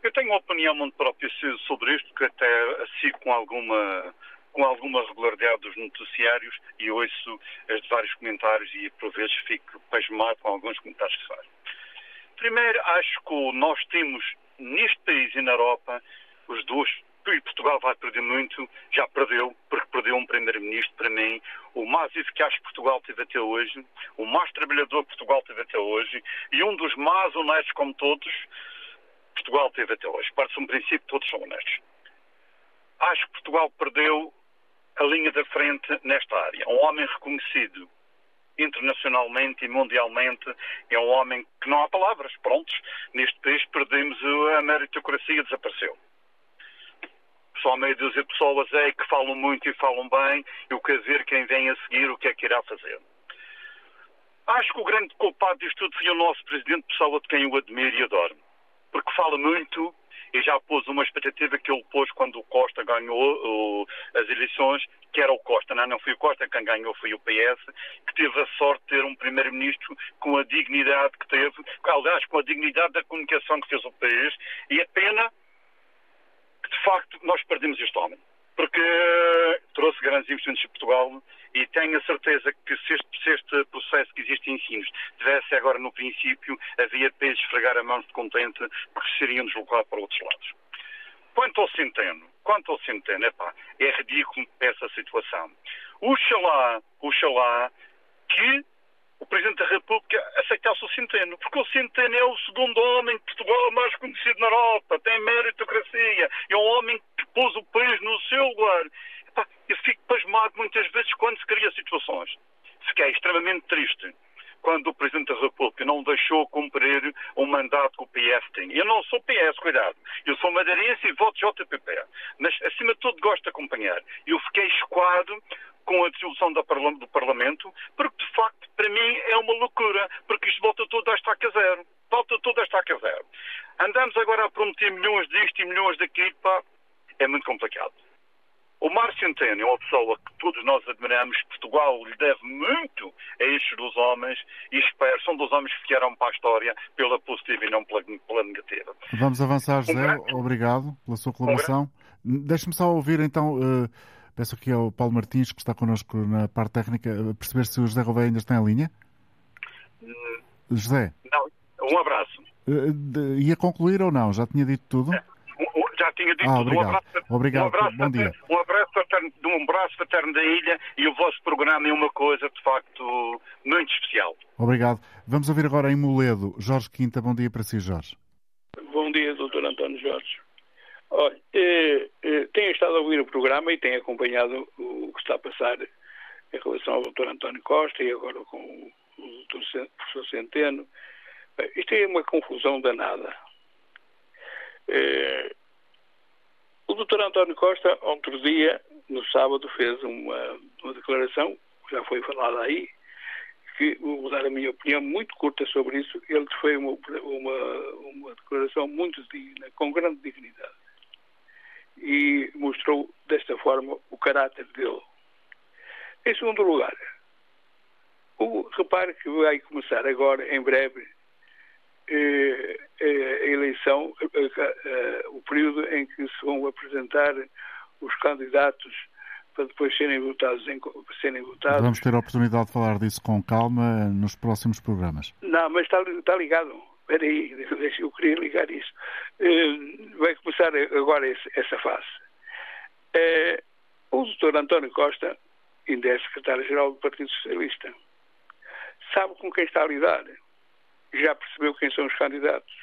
eu tenho uma opinião muito própria sobre isto, que até sigo com alguma com alguma regularidade dos noticiários e ouço as vários comentários e por vezes fico pasmado com alguns comentários que fazem. Primeiro, acho que nós temos neste país e na Europa os dois e Portugal vai perder muito, já perdeu, porque perdeu um primeiro-ministro, para mim, o mais eficaz que Portugal teve até hoje, o mais trabalhador que Portugal teve até hoje e um dos mais honestos como todos Portugal teve até hoje. Parte-se um princípio todos são honestos. Acho que Portugal perdeu a linha da frente nesta área. Um homem reconhecido internacionalmente e mundialmente, é um homem que não há palavras. Prontos, neste país perdemos a meritocracia, desapareceu. Só meia dúzia de pessoas é que falam muito e falam bem, e o que ver quem vem a seguir, o que é que irá fazer. Acho que o grande culpado disto tudo foi o nosso presidente, pessoa de quem eu admiro e adoro. Porque fala muito e já pôs uma expectativa que ele pôs quando o Costa ganhou as eleições, que era o Costa, não, não foi o Costa, quem ganhou foi o PS, que teve a sorte de ter um primeiro-ministro com a dignidade que teve, aliás, com a dignidade da comunicação que fez o país, e a pena que, de facto, nós perdemos este homem porque trouxe grandes investimentos em Portugal e tenho a certeza que se este, se este processo que existe em ensinos tivesse agora no princípio, havia de esfregar a mão de contente porque seriam deslocados para outros lados. Quanto ao Centeno, quanto ao Centeno, epá, é ridículo essa situação. Oxalá, oxalá que o Presidente da República aceitasse o Centeno, porque o Centeno é o segundo homem de Portugal mais conhecido na Europa, tem meritocracia, é um homem pôs o país no seu lugar. Epá, eu fico pasmado muitas vezes quando se cria situações. Fiquei extremamente triste quando o Presidente da República não deixou cumprir o mandato que o PS tem. Eu não sou PS, cuidado. Eu sou madeirense e voto JPP. Mas, acima de tudo, gosto de acompanhar. Eu fiquei esquado com a dissolução do Parlamento, porque, de facto, para mim é uma loucura, porque isto volta tudo a estaca zero. Volta tudo a estaca zero. Andamos agora a prometer milhões disto e milhões daquilo, pá, é muito complicado. O Mário Centeno é uma pessoa que todos nós admiramos. Portugal lhe deve muito a estes dois homens e espero, são dois homens que ficaram para a história pela positiva e não pela, pela negativa. Vamos avançar, José. Um grande... Obrigado pela sua colaboração. Um Deixe-me só ouvir então. Uh, peço aqui ao Paulo Martins, que está connosco na parte técnica, perceber se o José Gouveia ainda está em linha. Hum, José. Não, um abraço. Uh, ia concluir ou não? Já tinha dito tudo? É tinha dito ah, obrigado. Um abraço, obrigado. Um abraço, Bom dia. Um abraço, fraterno, um abraço fraterno da ilha e o vosso programa é uma coisa, de facto, muito especial. Obrigado. Vamos ouvir agora em Moledo. Jorge Quinta, bom dia para si, Jorge. Bom dia, doutor António Jorge. Olha, eh, eh, tenho estado a ouvir o programa e tenho acompanhado o que está a passar em relação ao doutor António Costa e agora com o doutor professor Centeno. Isto é uma confusão danada. Eh, o doutor António Costa, outro dia, no sábado, fez uma, uma declaração, já foi falada aí, que vou dar a minha opinião muito curta sobre isso. Ele fez uma, uma, uma declaração muito digna, com grande dignidade. E mostrou desta forma o caráter dele. Em segundo lugar, o, repare que vai começar agora, em breve, eh, eh, a eleição, eh, período em que se vão apresentar os candidatos para depois serem votados. Em, serem votados. Vamos ter a oportunidade de falar disso com calma nos próximos programas. Não, mas está, está ligado. Espera aí, eu queria ligar isso. Vai começar agora essa fase. O doutor António Costa, ainda é secretário-geral do Partido Socialista, sabe com quem está a lidar já percebeu quem são os candidatos.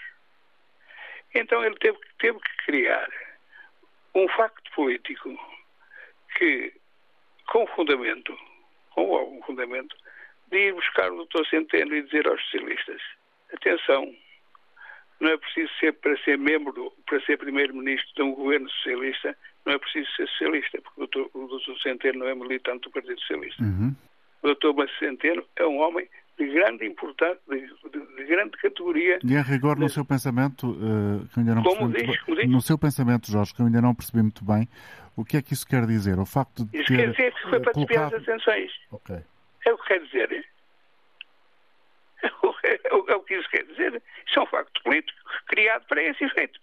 Então ele teve, teve que criar um facto político que, com fundamento, com algum fundamento, de ir buscar o doutor Centeno e dizer aos socialistas: atenção, não é preciso ser para ser membro, para ser primeiro-ministro de um governo socialista, não é preciso ser socialista, porque o doutor, o doutor Centeno não é militante do Partido Socialista. Uhum. O doutor Centeno é um homem de grande importância, de, de, de, grande categoria. E a rigor, no seu pensamento, uh, que eu ainda não como percebi diz, muito bem, no seu pensamento, Jorge, que eu ainda não percebi muito bem, o que é que isso quer dizer? O facto de isso ter, quer dizer que foi para colocado... desviar as atenções. Okay. É o que quer dizer. É o, é o que isso quer dizer. Isso é um facto político criado para esse efeito.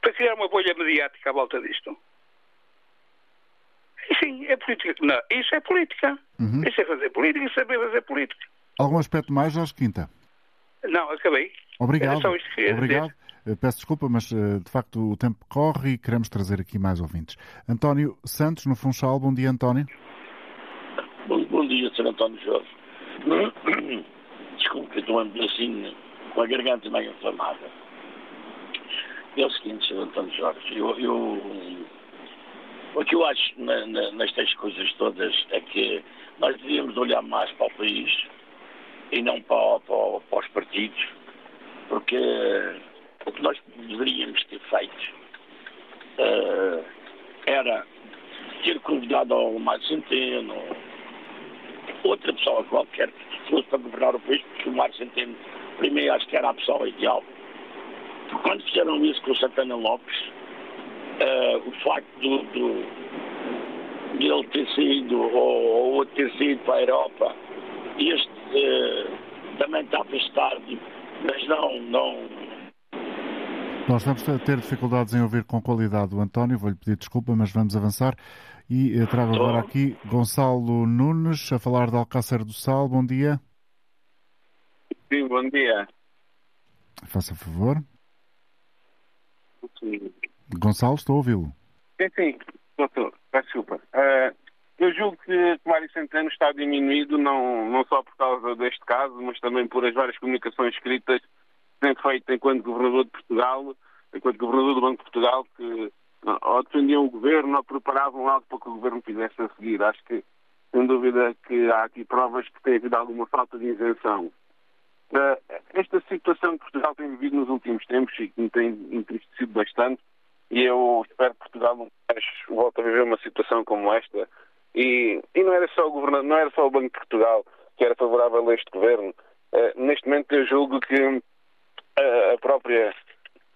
Para criar uma bolha mediática à volta disto. Sim, é política. Não, isso é política. Uhum. Isso é fazer política e saber fazer política. Algum aspecto mais, Jorge Quinta? Não, acabei. Obrigado. Era só isto que Obrigado. Dizer. Eh, peço desculpa, mas eh, de facto o tempo corre e queremos trazer aqui mais ouvintes. António Santos, no Funchal. Bom dia, António. Bom, bom dia, Sr. António Jorge. Desculpe, eu estou assim com a garganta meio inflamada. É o seguinte, Sr. António Jorge, eu, eu o que eu acho na, na, nestas coisas todas é que nós devíamos olhar mais para o país e não para, para, para os partidos, porque o que nós deveríamos ter feito uh, era ter convidado ao Mário Centeno, outra pessoa qualquer que fosse para governar o país, porque o Mário Centeno, primeiro, acho que era a pessoa ideal. quando fizeram isso com o Santana Lopes, uh, o facto do, do, de ele ter saído ou, ou ter saído para a Europa, este uh, também está afastado, mas não, não. Nós vamos ter dificuldades em ouvir com qualidade o António, vou-lhe pedir desculpa, mas vamos avançar. E eh, trago agora aqui Gonçalo Nunes a falar de Alcácer do Sal. Bom dia. Sim, bom dia. Faça favor. Sim. Gonçalo, estou a ouvi-lo. Sim, sim, doutor, peço desculpa. Uh, eu julgo que Mário Centeno está diminuído não, não só por causa deste caso, mas também por as várias comunicações escritas que tem feito enquanto governador de Portugal, enquanto governador do Banco de Portugal, que ou defendiam o governo ou preparavam algo para que o governo fizesse a seguir. Acho que, sem dúvida, que há aqui provas que tem havido alguma falta de isenção. Uh, esta situação que Portugal tem vivido nos últimos tempos e que me tem entristecido bastante, e eu espero que Portugal não volte a viver uma situação como esta. E, e não era só o governador, não era só o Banco de Portugal que era favorável a este governo. Uh, neste momento eu julgo que uh, a própria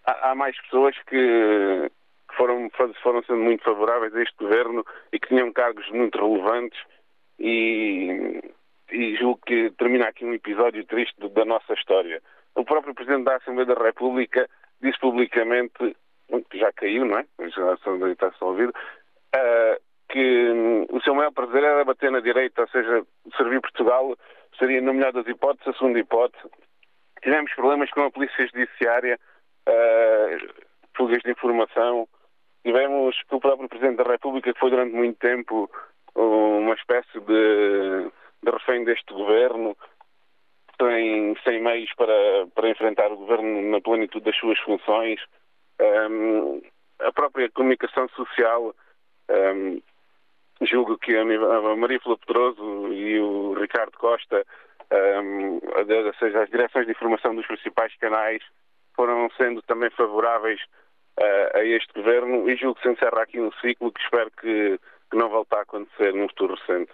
há, há mais pessoas que, que foram, foram sendo muito favoráveis a este governo e que tinham cargos muito relevantes e e julgo que termina aqui um episódio triste da nossa história. O próprio Presidente da Assembleia da República disse publicamente, que já caiu, não é? Já está ouvir, uh, que hum, o seu maior prazer era bater na direita, ou seja, servir Portugal seria, na melhor das hipóteses, a segunda hipótese. Tivemos problemas com a Polícia Judiciária, uh, fugas de informação. Tivemos com o próprio Presidente da República, que foi durante muito tempo uma espécie de de refém deste governo, tem sem meios para, para enfrentar o governo na plenitude das suas funções. Um, a própria comunicação social, um, julgo que a, Maria Flor Pedroso e o Ricardo Costa, um, ou seja, as direções de informação dos principais canais, foram sendo também favoráveis uh, a este governo e julgo que se encerra aqui um ciclo que espero que, que não volte a acontecer num futuro recente.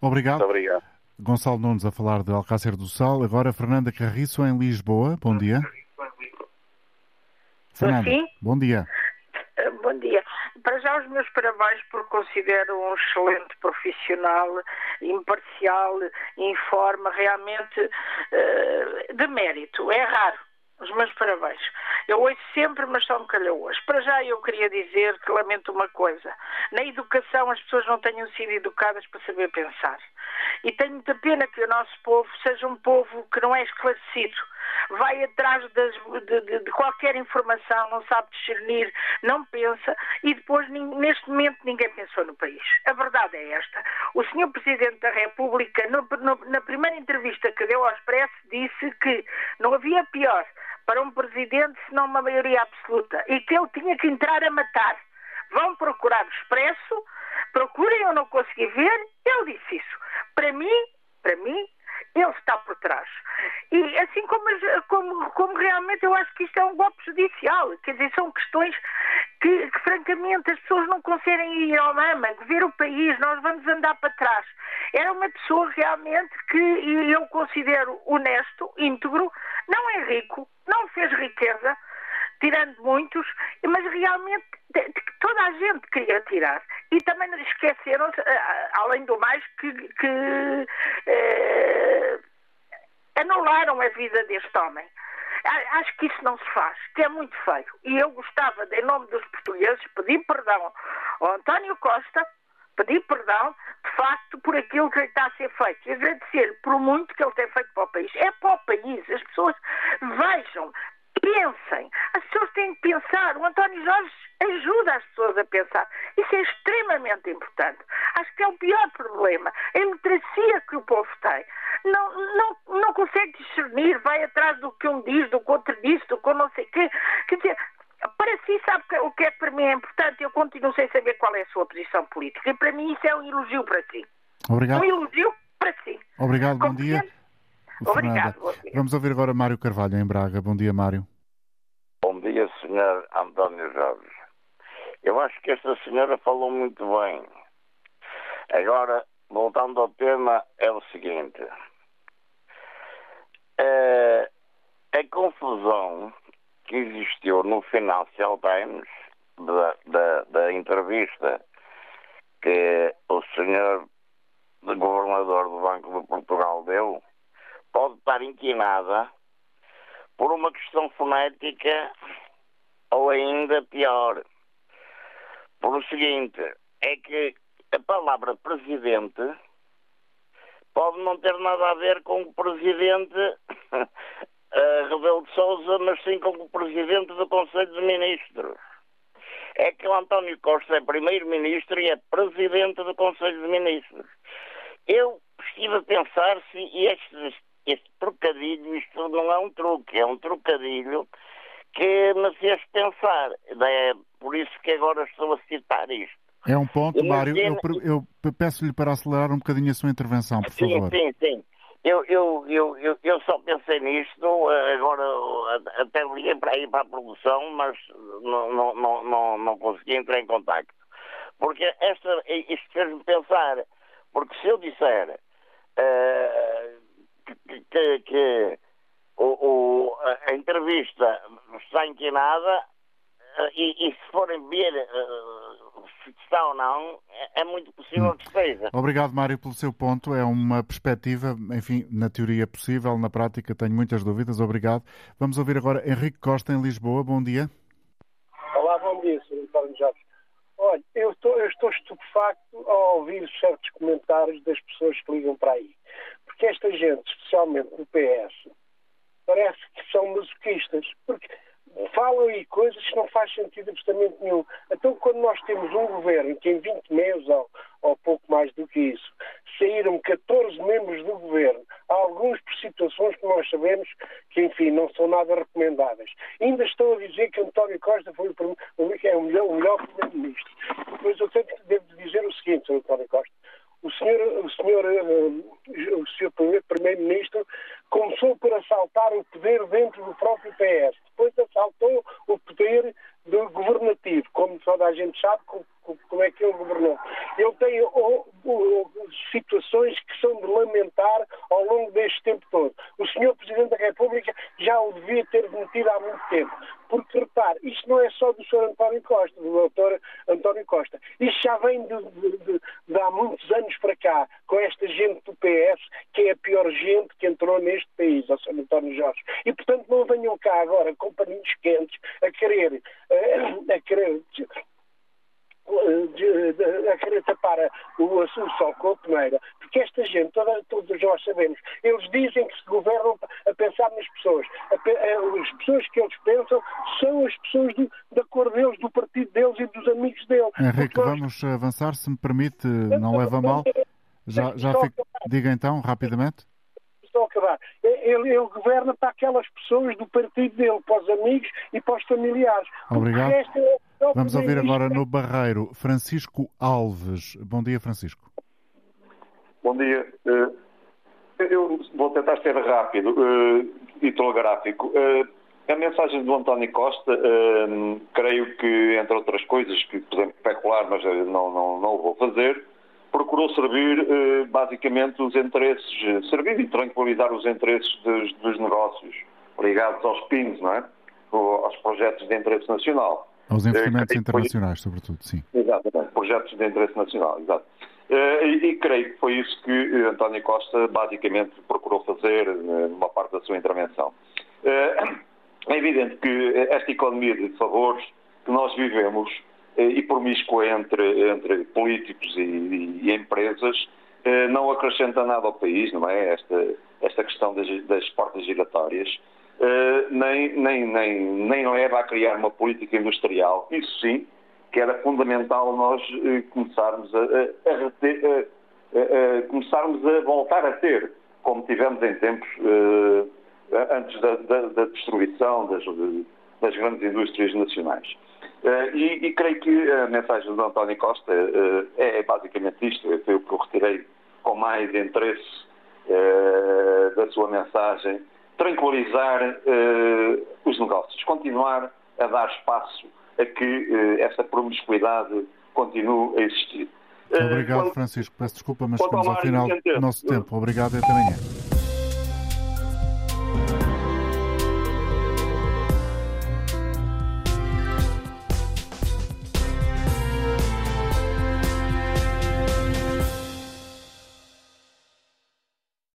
Obrigado. Muito obrigado. Gonçalo Nunes a falar de Alcácer do Sal. Agora Fernanda Carriço em Lisboa. Bom dia. Fernanda, Sim? bom dia. Eh, bom dia. Para já os meus parabéns por considero um excelente profissional, imparcial, informa, realmente uh, de mérito. É raro. Os meus parabéns. Eu ouço sempre, mas só me calhou hoje. Para já eu queria dizer que lamento uma coisa. Na educação as pessoas não tenham sido educadas para saber pensar. E tenho muita pena que o nosso povo seja um povo que não é esclarecido. Vai atrás das, de, de, de, qualquer informação, não sabe discernir, não pensa e depois, neste momento, ninguém pensou no país. A verdade é esta. O Sr. Presidente da República, no, no, na primeira entrevista que deu ao Expresso, disse que não havia pior para um presidente senão uma maioria absoluta e que ele tinha que entrar a matar. Vão procurar o Expresso, procurem, eu não consegui ver, ele disse isso. Para mim, para mim, ele está por trás. E assim como, como, como, realmente eu acho que isto é um golpe judicial, quer dizer, são questões que, que, francamente as pessoas não conseguem ir ao mama, ver o país, nós vamos andar para trás. Era uma pessoa realmente que eu considero honesto, íntegro, não é rico, não fez riqueza, tirando muitos, mas realmente toda a gente queria tirar. E também esqueceram-se, eh, além do mais, que, que eh, anularam a vida deste homem. Acho que isso não se faz, que é muito feio. E eu gostava, em nome dos portugueses, pedir perdão ao António Costa, pedir perdão, de facto, por aquilo que está a ser feito. E agradecer por muito que ele tem feito para o país. É para o país. As pessoas vejam, pensem. As pessoas têm que pensar. O António Jorge ajuda as pessoas a pensar. Isso é extremamente importante. Acho que é o pior problema. A democracia que o povo tem. Não, não, não consegue discernir, vai atrás do que um diz, do que outro diz, do que não sei o quê. Quer dizer, para si, sabe o que é que para mim é importante? Eu continuo sem saber qual é a sua posição política. E para mim isso é um elogio para si. Obrigado. Um elogio para si. Obrigado, bom dia. Obrigado. Vamos ouvir agora Mário Carvalho em Braga. Bom dia, Mário. Sr. António Jorge. Eu acho que esta senhora falou muito bem. Agora, voltando ao tema, é o seguinte. É, a confusão que existiu no Financial Times da, da, da entrevista que o senhor governador do Banco de Portugal deu pode estar inquinada por uma questão fonética ou ainda pior. Por o seguinte, é que a palavra presidente pode não ter nada a ver com o presidente uh, Rebelo de Souza, mas sim com o presidente do Conselho de Ministros. É que o António Costa é primeiro-ministro e é presidente do Conselho de Ministros. Eu estive a pensar se este, este trocadilho, isto não é um truque, é um trocadilho que me fez pensar. É por isso que agora estou a citar isto. É um ponto, Mário. Eu, eu peço-lhe para acelerar um bocadinho a sua intervenção, por sim, favor. Sim, sim, eu, eu, eu, eu, só pensei nisto, agora até liguei para ir para a produção, mas não, não, não, não, consegui entrar em contacto. Porque esta, isto fez-me pensar, porque se eu disser que o, o, a entrevista está inquinada, uh, e, e, se forem ver uh, se está ou não, é, é muito possível hum. que esteja. Obrigado, Mário, pelo seu ponto. É uma perspectiva, enfim, na teoria possível, na prática tenho muitas dúvidas. Obrigado. Vamos ouvir agora Henrique Costa, em Lisboa. Bom dia. Olá, bom dia, Sr. António Jorge. Olha, eu estou, eu estou estupefacto ao ouvir certos comentários das pessoas que ligam para aí. Porque esta gente, especialmente no PS, parece que são masoquistas. Porque falam aí coisas que não faz sentido absolutamente nenhum. Então, quando nós temos um governo que em 20 meses, ou, ou pouco mais do que isso, saíram 14 membros do governo, alguns por situações que nós sabemos que, enfim, não são nada recomendáveis. Ainda estão a dizer que António Costa foi o, é o melhor, o melhor primeiro-ministro. Depois eu tenho, devo dizer o seguinte, Sr. António Costa. O senhor, o senhor, uh, o senhor primeiro-ministro começou por assaltar o poder dentro do próprio PS depois assaltou o poder do governativo, como toda a gente sabe como é que ele governou. Ele tem oh, oh, situações que são de lamentar ao longo deste tempo todo. O senhor Presidente da República já o devia ter demitido há muito tempo. Porque, repare, isto não é só do Sr. António Costa, do Dr. António Costa. Isto já vem de, de, de, de, há muitos anos para cá, com esta gente do PS, que é a pior gente que entrou neste país, ao Sr. António Jorge. E, portanto, não venham cá agora com paninhos quentes a querer, a, a querer a querer tapar o assunto com a peneira, porque esta gente, toda, todos nós sabemos, eles dizem que se governam a pensar nas pessoas. As pessoas que eles pensam são as pessoas do, da cor deles, do partido deles e dos amigos deles. Henrique, nós... vamos avançar, se me permite, não leva mal. Já, já fico... Diga então, rapidamente estou a acabar. Ele, ele, governa para aquelas pessoas do partido dele, para os amigos e para os familiares. Obrigado. É Vamos ouvir agora no Barreiro Francisco Alves. Bom dia, Francisco. Bom dia. Eh, eu vou tentar ser rápido eh, e telegráfico. Eh, a mensagem do António Costa, creio que, entre outras coisas que podemos especular, mas não, não, não o vou fazer, procurou servir basicamente os interesses, servir e tranquilizar os interesses dos, dos negócios ligados aos PINs, não é? aos projetos de interesse nacional. Aos investimentos uh, internacionais, foi... sobretudo, sim. Exatamente, projetos de interesse nacional, exato. E, e, creio que foi isso que António Costa basicamente procurou fazer numa parte da sua intervenção. É evidente que esta economia de favores que nós vivemos e promíscua entre, entre políticos e, e, empresas não acrescenta nada ao país, não é? Esta, esta questão das, das portas giratórias. Uh, nem, nem, nem, nem leva a criar uma política industrial. Isso sim, que era fundamental nós começarmos a, a, a, a, começarmos a voltar a ter, como tivemos em tempos antes da, da, da, destruição das, das, grandes indústrias nacionais. E, e, creio que a mensagem do António Costa é, é, basicamente isto, foi o que eu retirei com mais interesse da sua mensagem tranquilizar os negócios, continuar a dar espaço a que essa promiscuidade continue a existir. Eh, Obrigado, Francisco. Peço desculpa, mas estamos ao final do nosso tempo. Obrigado e até amanhã.